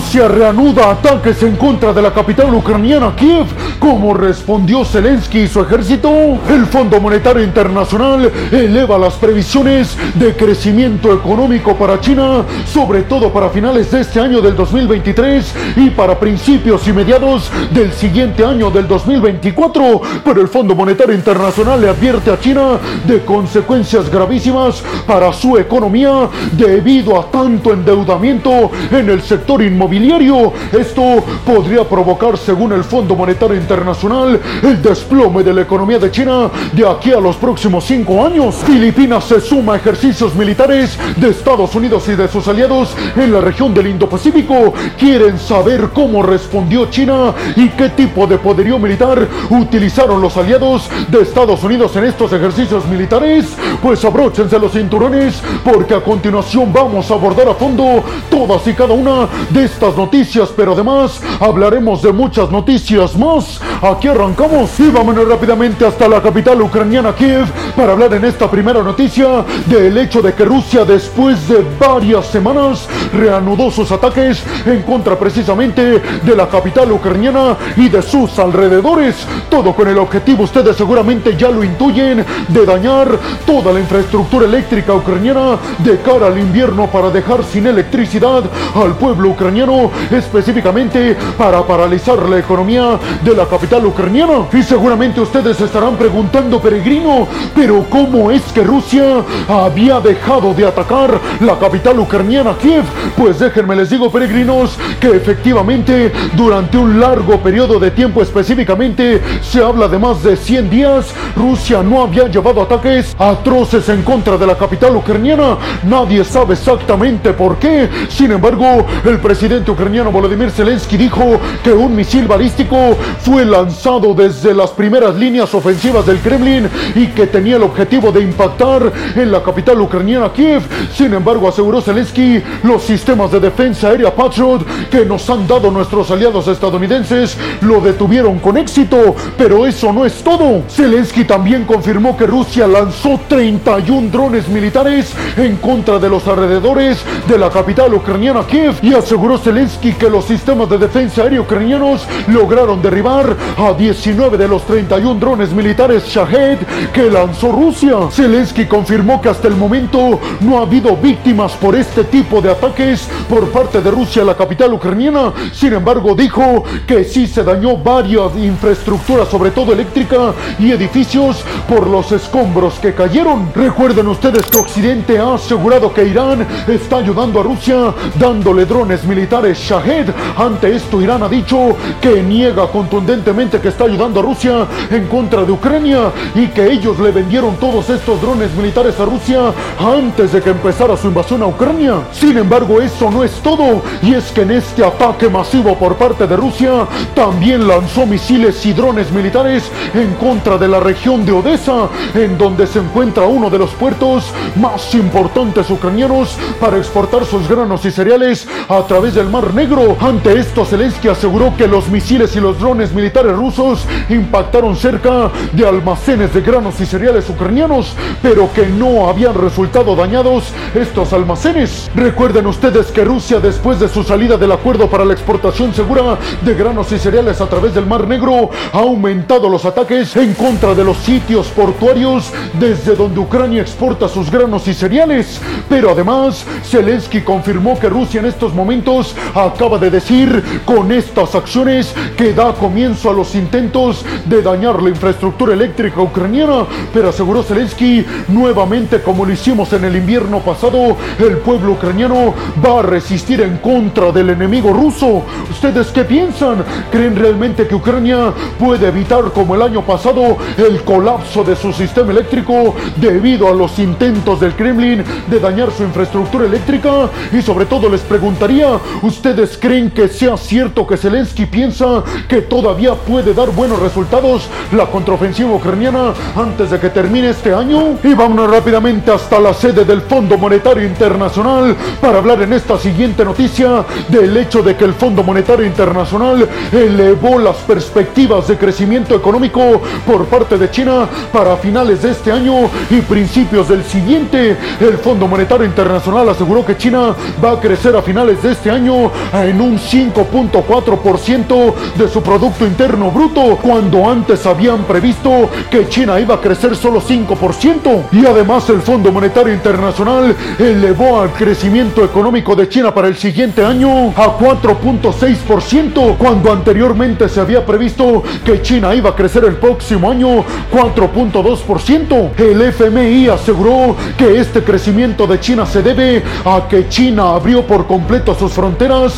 Rusia reanuda ataques en contra de la capital ucraniana Kiev. ¿Cómo respondió Zelensky y su ejército? El Fondo Monetario Internacional eleva las previsiones de crecimiento económico para China, sobre todo para finales de este año del 2023 y para principios y mediados del siguiente año del 2024. Pero el Fondo Monetario Internacional le advierte a China de consecuencias gravísimas para su economía debido a tanto endeudamiento en el sector inmobiliario. Esto podría provocar, según el Fondo Monetario Internacional, el desplome de la economía de China de aquí a los próximos cinco años. Filipinas se suma a ejercicios militares de Estados Unidos y de sus aliados en la región del Indo-Pacífico. Quieren saber cómo respondió China y qué tipo de poderío militar utilizaron los aliados de Estados Unidos en estos ejercicios militares. Pues abróchense los cinturones porque a continuación vamos a abordar a fondo todas y cada una de estas noticias, pero además hablaremos de muchas noticias más. Aquí arrancamos y vámonos rápidamente hasta la capital ucraniana Kiev para hablar en esta primera noticia del hecho de que Rusia después de varias semanas reanudó sus ataques en contra precisamente de la capital ucraniana y de sus alrededores. Todo con el objetivo, ustedes seguramente ya lo intuyen, de dañar toda la infraestructura eléctrica ucraniana de cara al invierno para dejar sin electricidad al pueblo ucraniano, específicamente para paralizar la economía de la capital ucraniana. Y seguramente ustedes estarán preguntando, peregrino, pero ¿cómo es que Rusia había dejado de atacar la capital ucraniana Kiev? Pues déjenme les digo, peregrinos, que efectivamente durante un largo periodo de tiempo específicamente, se habla de más de 100 días, Rusia no había llevado ataques atroces en contra de la capital ucraniana. Nadie sabe exactamente por qué. Sin embargo, el presidente ucraniano Volodymyr Zelensky dijo que un misil balístico fue lanzado desde las primeras líneas ofensivas del Kremlin y que tenía el objetivo de impactar en la capital ucraniana Kiev. Sin embargo, aseguró Zelensky, los sistemas de defensa aérea Patriot que nos han dado nuestros aliados estadounidenses lo detuvieron con éxito. Pero eso no es todo. Zelensky también confirmó que Rusia lanzó 31 drones militares en contra de los alrededores de la capital ucraniana Kiev y aseguró Zelensky que los sistemas de defensa aérea ucranianos lograron derribar a 19 de los 31 drones militares Shahed que lanzó Rusia. Zelensky confirmó que hasta el momento no ha habido víctimas por este tipo de ataques por parte de Rusia a la capital ucraniana. Sin embargo, dijo que sí se dañó varias infraestructuras, sobre todo eléctrica y edificios por los escombros que cayeron. Recuerden ustedes que Occidente ha asegurado que Irán está ayudando a Rusia dándole drones militares Shahed. Ante esto, Irán ha dicho que niega contundentemente que está ayudando a Rusia en contra de Ucrania y que ellos le vendieron todos estos drones militares a Rusia antes de que empezara su invasión a Ucrania. Sin embargo, eso no es todo y es que en este ataque masivo por parte de Rusia también lanzó misiles y drones militares en contra de la región de Odessa, en donde se encuentra uno de los puertos más importantes ucranianos para exportar sus granos y cereales a través del Mar Negro. Ante esto, Zelensky aseguró que los misiles y los drones militares rusos impactaron cerca de almacenes de granos y cereales ucranianos, pero que no habían resultado dañados estos almacenes. Recuerden ustedes que Rusia, después de su salida del acuerdo para la exportación segura de granos y cereales a través del Mar Negro, ha aumentado los ataques en contra de los sitios portuarios desde donde Ucrania exporta sus granos y cereales. Pero además, Zelensky confirmó que Rusia en estos momentos acaba de decir con estas acciones que da comienzo a los intentos de dañar la infraestructura eléctrica ucraniana. Pero aseguró Zelensky nuevamente como lo hicimos en el invierno pasado, el pueblo ucraniano va a resistir en contra del enemigo ruso. ¿Ustedes qué piensan? ¿Creen realmente que Ucrania puede evitar como el año pasado el colapso de su sistema eléctrico debido a los intentos del Kremlin de dañar su infraestructura eléctrica? Y sobre todo les preguntaría, ¿ustedes creen que sea cierto que Zelensky piensa que todavía puede dar buenos resultados la contraofensiva ucraniana antes de que termine este año? Y vámonos rápidamente hasta la sede del Fondo Monetario Internacional para hablar en esta siguiente noticia del hecho de que el Fondo Monetario Internacional elevó las perspectivas de crecimiento económico por parte de China para finales de este año y principios del siguiente. El Fondo Monetario Internacional aseguró que China va a crecer a finales de este año año en un 5.4% de su Producto Interno Bruto, cuando antes habían previsto que China iba a crecer solo 5%. Y además el Fondo Monetario Internacional elevó al crecimiento económico de China para el siguiente año a 4.6%, cuando anteriormente se había previsto que China iba a crecer el próximo año 4.2%. El FMI aseguró que este crecimiento de China se debe a que China abrió por completo sus fronteras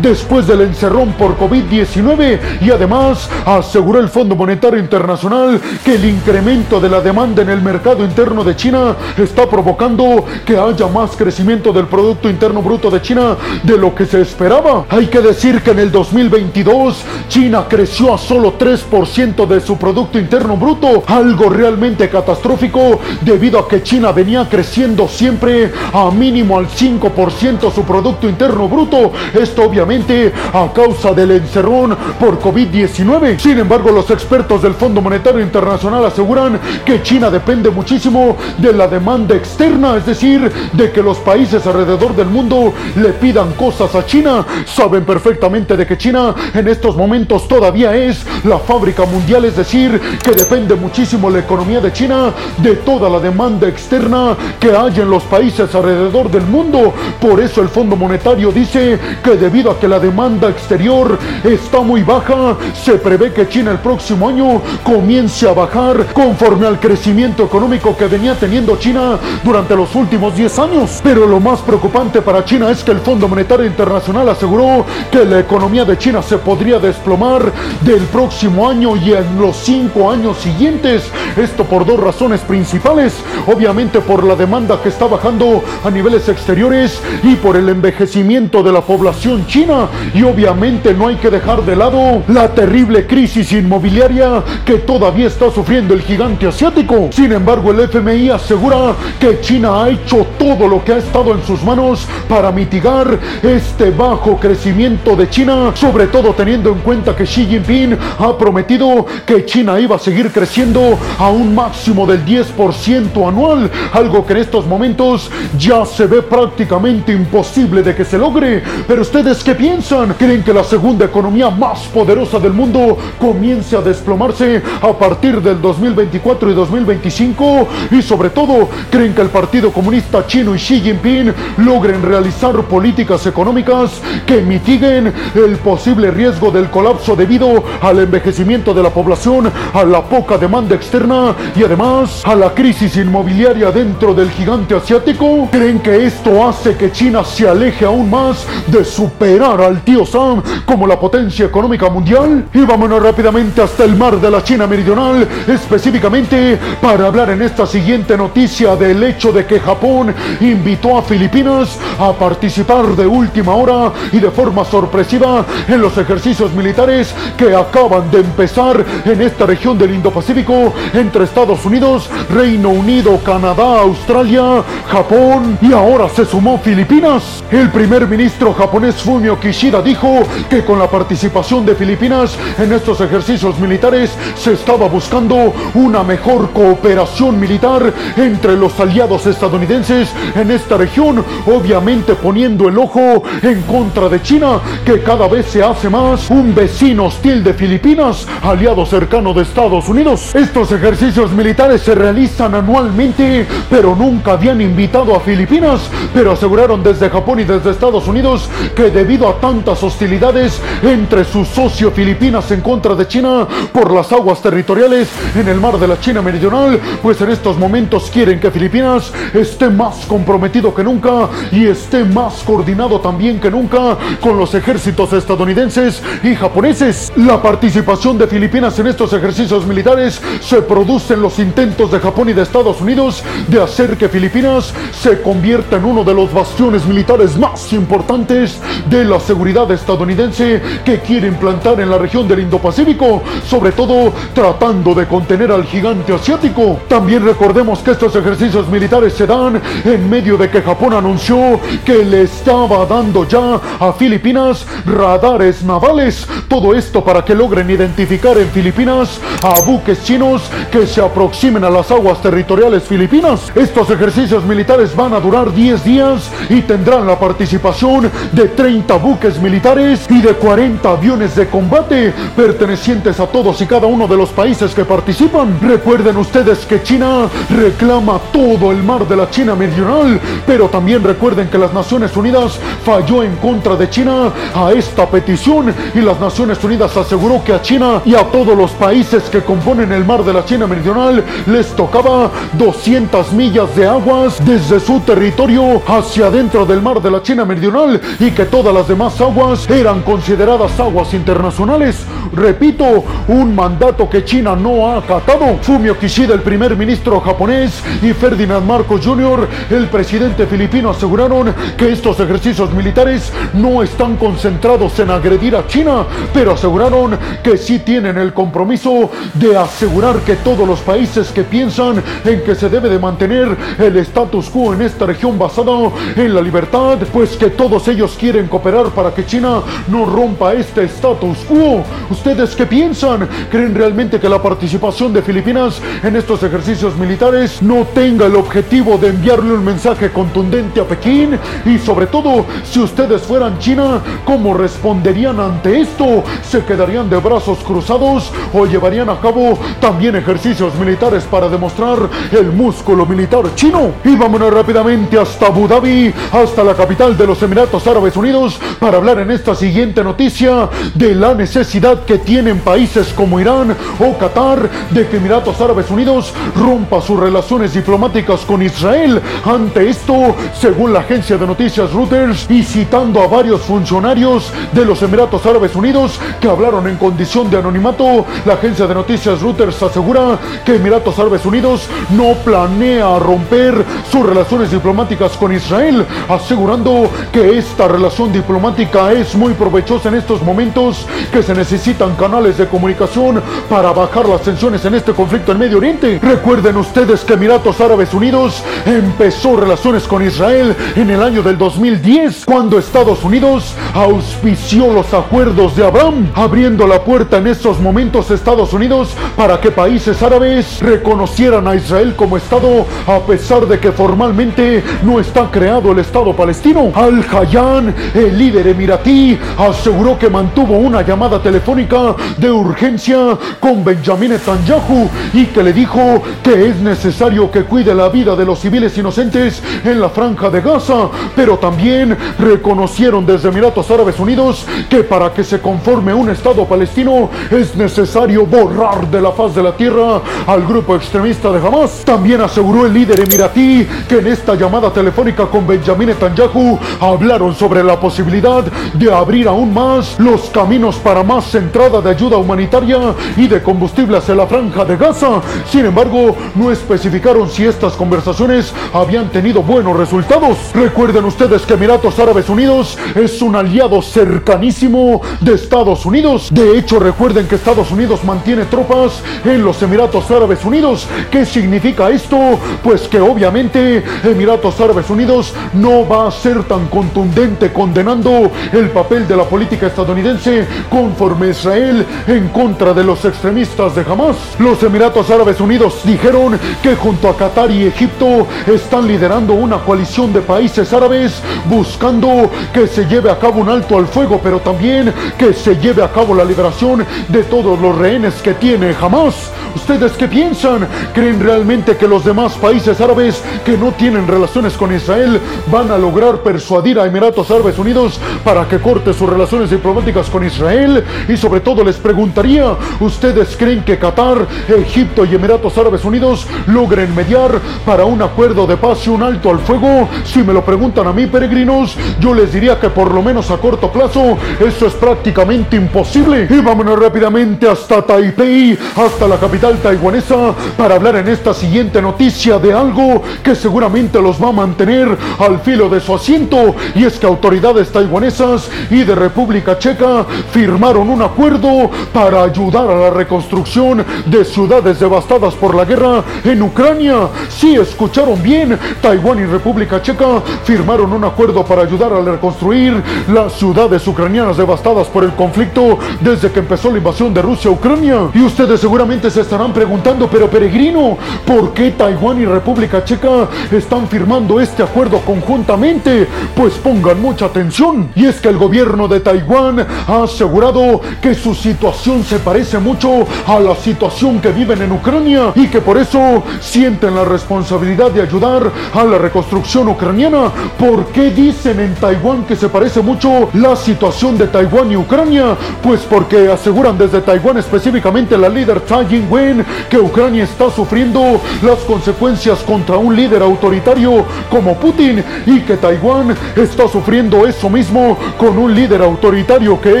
después del encerrón por COVID-19 y además aseguró el Fondo Monetario Internacional que el incremento de la demanda en el mercado interno de China está provocando que haya más crecimiento del Producto Interno Bruto de China de lo que se esperaba. Hay que decir que en el 2022 China creció a solo 3% de su Producto Interno Bruto, algo realmente catastrófico debido a que China venía creciendo siempre a mínimo al 5% su Producto Interno Bruto. Esto obviamente a causa del encerrón por COVID-19. Sin embargo, los expertos del Fondo Monetario Internacional aseguran que China depende muchísimo de la demanda externa, es decir, de que los países alrededor del mundo le pidan cosas a China. Saben perfectamente de que China en estos momentos todavía es la fábrica mundial, es decir, que depende muchísimo la economía de China de toda la demanda externa que hay en los países alrededor del mundo. Por eso el Fondo Monetario dice que debido a que la demanda exterior está muy baja, se prevé que China el próximo año comience a bajar conforme al crecimiento económico que venía teniendo China durante los últimos 10 años. Pero lo más preocupante para China es que el Fondo Monetario Internacional aseguró que la economía de China se podría desplomar del próximo año y en los 5 años siguientes. Esto por dos razones principales. Obviamente por la demanda que está bajando a niveles exteriores y por el envejecimiento de la población china. Y obviamente no hay que dejar de lado la terrible crisis inmobiliaria que todavía está sufriendo el gigante asiático. Sin embargo, el FMI asegura que China ha hecho todo lo que ha estado en sus manos para mitigar este bajo crecimiento de China, sobre todo teniendo en cuenta que Xi Jinping ha prometido que China iba a seguir creciendo a un máximo del 10% anual, algo que en estos momentos ya se ve prácticamente imposible de que se logre. Pero ustedes qué piensan? ¿Creen que la segunda economía más poderosa del mundo comience a desplomarse a partir del 2024 y 2025? Y sobre todo, ¿creen que el Partido Comunista Chino y Xi Jinping logren realizar políticas económicas que mitiguen el posible riesgo del colapso debido al envejecimiento de la población, a la poca demanda externa y además a la crisis inmobiliaria dentro del gigante asiático? ¿Creen que esto hace que China se aleje aún más de superar al tío Sam como la potencia económica mundial? Y vámonos rápidamente hasta el mar de la China Meridional, específicamente para hablar en esta siguiente noticia del hecho de que Japón invitó a Filipinas a participar de última hora y de forma sorpresiva en los ejercicios militares que acaban de empezar en esta región del Indo-Pacífico entre Estados Unidos, Reino Unido, Canadá, Australia, Japón y ahora se sumó Filipinas. El primer ministro japonés Fumio Kishida dijo que con la participación de Filipinas en estos ejercicios militares se estaba buscando una mejor cooperación militar entre los aliados estadounidenses en esta región, obviamente poniendo el ojo en contra de China, que cada vez se hace más un vecino hostil de Filipinas, aliado cercano de Estados Unidos. Estos ejercicios militares se realizan anualmente, pero nunca habían invitado a Filipinas, pero aseguraron desde Japón y desde Estados Unidos que debido a tantas hostilidades entre su socio Filipinas en contra de China por las aguas territoriales en el mar de la China Meridional, pues en estos momentos quieren que Filipinas esté más comprometido que nunca y esté más coordinado también que nunca con los ejércitos estadounidenses y japoneses. La participación de Filipinas en estos ejercicios militares se produce en los intentos de Japón y de Estados Unidos de hacer que Filipinas se convierta en uno de los bastiones militares más importantes de la seguridad estadounidense que quiere implantar en la región del Indo-Pacífico, sobre todo tratando de contener al gigante asiático. También recordemos que estos ejercicios militares se dan en medio de que Japón anunció que le estaba dando ya a Filipinas radares navales. Todo esto para que logren identificar en Filipinas a buques chinos que se aproximen a las aguas territoriales filipinas. Estos ejercicios militares van a durar 10 días y tendrán la participación de de 30 buques militares y de 40 aviones de combate pertenecientes a todos y cada uno de los países que participan. Recuerden ustedes que China reclama todo el mar de la China meridional, pero también recuerden que las Naciones Unidas falló en contra de China a esta petición y las Naciones Unidas aseguró que a China y a todos los países que componen el mar de la China meridional les tocaba 200 millas de aguas desde su territorio hacia dentro del mar de la China meridional y que todas las demás aguas eran consideradas aguas internacionales. Repito, un mandato que China no ha acatado. Fumio Kishida, el primer ministro japonés, y Ferdinand Marcos Jr., el presidente filipino, aseguraron que estos ejercicios militares no están concentrados en agredir a China, pero aseguraron que sí tienen el compromiso de asegurar que todos los países que piensan en que se debe de mantener el status quo en esta región basado en la libertad, pues que todos ellos quieren cooperar para que China no rompa este status quo. ¿Ustedes qué piensan? ¿Creen realmente que la participación de Filipinas en estos ejercicios militares no tenga el objetivo de enviarle un mensaje contundente a Pekín? Y sobre todo, si ustedes fueran China, ¿cómo responderían ante esto? ¿Se quedarían de brazos cruzados o llevarían a cabo también ejercicios militares para demostrar el músculo militar chino? Y vámonos rápidamente hasta Abu Dhabi, hasta la capital de los Emiratos Árabes Unidos, para hablar en esta siguiente noticia de la necesidad que tienen países como Irán o Qatar de que Emiratos Árabes Unidos rompa sus relaciones diplomáticas con Israel. Ante esto, según la agencia de noticias Reuters y citando a varios funcionarios de los Emiratos Árabes Unidos que hablaron en condición de anonimato, la agencia de noticias Reuters asegura que Emiratos Árabes Unidos no planea romper sus relaciones diplomáticas con Israel, asegurando que esta relación diplomática es muy provechosa en estos momentos que se necesitan canales de comunicación para bajar las tensiones en este conflicto en Medio Oriente. Recuerden ustedes que Emiratos Árabes Unidos empezó relaciones con Israel en el año del 2010, cuando Estados Unidos auspició los acuerdos de Abraham, abriendo la puerta en estos momentos Estados Unidos para que países árabes reconocieran a Israel como Estado, a pesar de que formalmente no está creado el Estado palestino. Al-Hayyan, el líder emiratí, aseguró que mantuvo una llamada telefónica de urgencia con Benjamin Netanyahu y que le dijo que es necesario que cuide la vida de los civiles inocentes en la franja de Gaza, pero también reconocieron desde Emiratos Árabes Unidos que para que se conforme un Estado palestino es necesario borrar de la faz de la tierra al grupo extremista de Hamas. También aseguró el líder emiratí que en esta llamada telefónica con Benjamin Netanyahu hablaron sobre la posibilidad de abrir aún más los caminos para más entrada de ayuda humanitaria y de combustible hacia la franja de Gaza. Sin embargo, no especificaron si estas conversaciones habían tenido buenos resultados. Recuerden ustedes que Emiratos Árabes Unidos es un aliado cercanísimo de Estados Unidos. De hecho, recuerden que Estados Unidos mantiene tropas en los Emiratos Árabes Unidos. ¿Qué significa esto? Pues que obviamente Emiratos Árabes Unidos no va a ser tan contundente condenando el papel de la política estadounidense conforme Israel en contra de los extremistas de Hamas. Los Emiratos Árabes Unidos dijeron que junto a Qatar y Egipto están liderando una coalición de países árabes buscando que se lleve a cabo un alto al fuego, pero también que se lleve a cabo la liberación de todos los rehenes que tiene Hamas. ¿Ustedes qué piensan? ¿Creen realmente que los demás países árabes que no tienen relaciones con Israel van a lograr persuadir a Emiratos Árabes Unidos para que corte sus relaciones diplomáticas con Israel? Y sobre todo les preguntaría, ¿ustedes creen que Qatar, Egipto y Emiratos Árabes Unidos logren mediar para un acuerdo de paz y un alto al fuego? Si me lo preguntan a mí, peregrinos, yo les diría que por lo menos a corto plazo eso es prácticamente imposible. Y vámonos rápidamente hasta Taipei, hasta la capital taiwanesa, para hablar en esta siguiente noticia de algo que seguramente los va a mantener al filo de su asiento. Y es que autoridades taiwanesas y de República Checa firmaron un acuerdo para ayudar a la reconstrucción de ciudades devastadas por la guerra en Ucrania. Sí, escucharon bien, Taiwán y República Checa firmaron un acuerdo para ayudar a reconstruir las ciudades ucranianas devastadas por el conflicto desde que empezó la invasión de Rusia a Ucrania. Y ustedes seguramente se estarán preguntando, pero peregrino, ¿por qué Taiwán y República Checa están firmando este acuerdo conjuntamente? Pues pongan mucha mucha atención. Y es que el gobierno de Taiwán ha asegurado que su situación se parece mucho a la situación que viven en Ucrania y que por eso sienten la responsabilidad de ayudar a la reconstrucción ucraniana. ¿Por qué dicen en Taiwán que se parece mucho la situación de Taiwán y Ucrania? Pues porque aseguran desde Taiwán específicamente la líder Tsai Ing-wen que Ucrania está sufriendo las consecuencias contra un líder autoritario como Putin y que Taiwán está sufriendo eso mismo con un líder autoritario que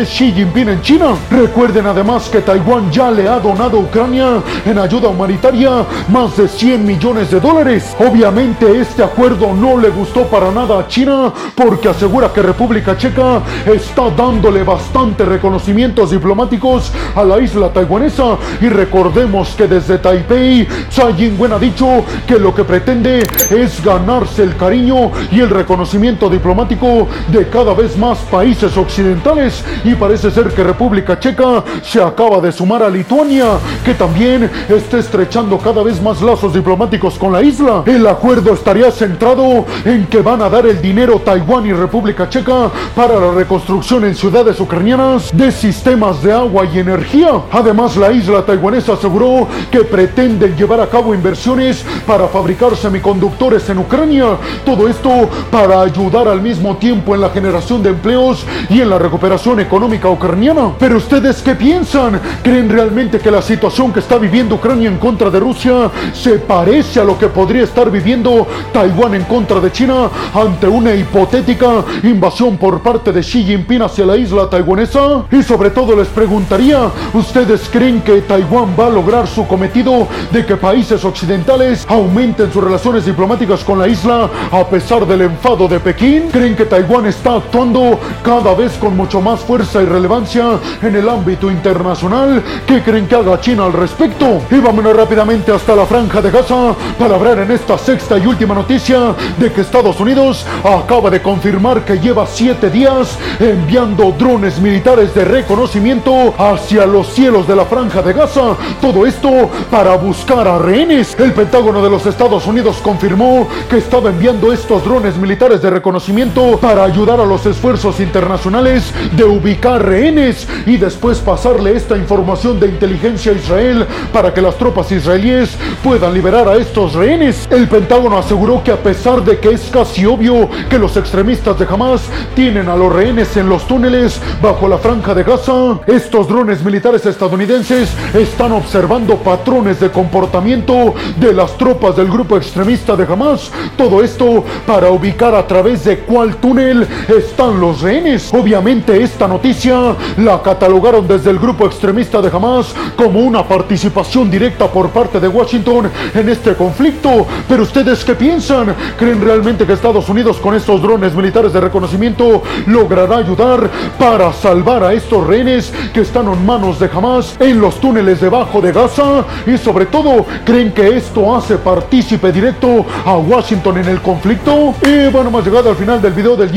es Xi Jinping en China. Recuerden además que Taiwán ya le ha donado a Ucrania en ayuda humanitaria más de 100 millones de dólares. Obviamente este acuerdo no le gustó para nada a China porque asegura que República Checa está dándole bastante reconocimientos diplomáticos a la isla taiwanesa y recordemos que desde Taipei Tsai Ing-wen ha dicho que lo que pretende es ganarse el cariño y el reconocimiento diplomático de cada vez más países occidentales y parece ser que República Checa se acaba de sumar a Lituania que también está estrechando cada vez más lazos diplomáticos con la isla. El acuerdo estaría centrado en que van a dar el dinero Taiwán y República Checa para la reconstrucción en ciudades ucranianas de sistemas de agua y energía. Además, la isla taiwanesa aseguró que pretenden llevar a cabo inversiones para fabricar semiconductores en Ucrania. Todo esto para ayudar al mismo tiempo en la generación de empleos y en la recuperación económica ucraniana. Pero ustedes qué piensan? ¿Creen realmente que la situación que está viviendo Ucrania en contra de Rusia se parece a lo que podría estar viviendo Taiwán en contra de China ante una hipotética invasión por parte de Xi Jinping hacia la isla taiwanesa? Y sobre todo les preguntaría, ¿ustedes creen que Taiwán va a lograr su cometido de que países occidentales aumenten sus relaciones diplomáticas con la isla a pesar del enfado de Pekín? ¿Creen que Taiwán está actuando cada vez con mucho más fuerza y relevancia en el ámbito internacional? ¿Qué creen que haga China al respecto? Y vámonos rápidamente hasta la franja de Gaza para hablar en esta sexta y última noticia de que Estados Unidos acaba de confirmar que lleva siete días enviando drones militares de reconocimiento hacia los cielos de la franja de Gaza. Todo esto para buscar a rehenes. El Pentágono de los Estados Unidos confirmó que estaba enviando estos drones militares de reconocimiento para ayudar a los esfuerzos internacionales de ubicar rehenes y después pasarle esta información de inteligencia a Israel para que las tropas israelíes puedan liberar a estos rehenes. El Pentágono aseguró que a pesar de que es casi obvio que los extremistas de Hamas tienen a los rehenes en los túneles bajo la franja de Gaza, estos drones militares estadounidenses están observando patrones de comportamiento de las tropas del grupo extremista de Hamas. Todo esto para ubicar a través de cuál túnel están los rehenes. Obviamente esta noticia la catalogaron desde el grupo extremista de Hamas como una participación directa por parte de Washington en este conflicto. Pero ustedes qué piensan? ¿Creen realmente que Estados Unidos con estos drones militares de reconocimiento logrará ayudar para salvar a estos rehenes que están en manos de Hamas en los túneles debajo de Gaza? Y sobre todo, ¿creen que esto hace partícipe directo a Washington en el conflicto? Y bueno, hemos llegado al final del video del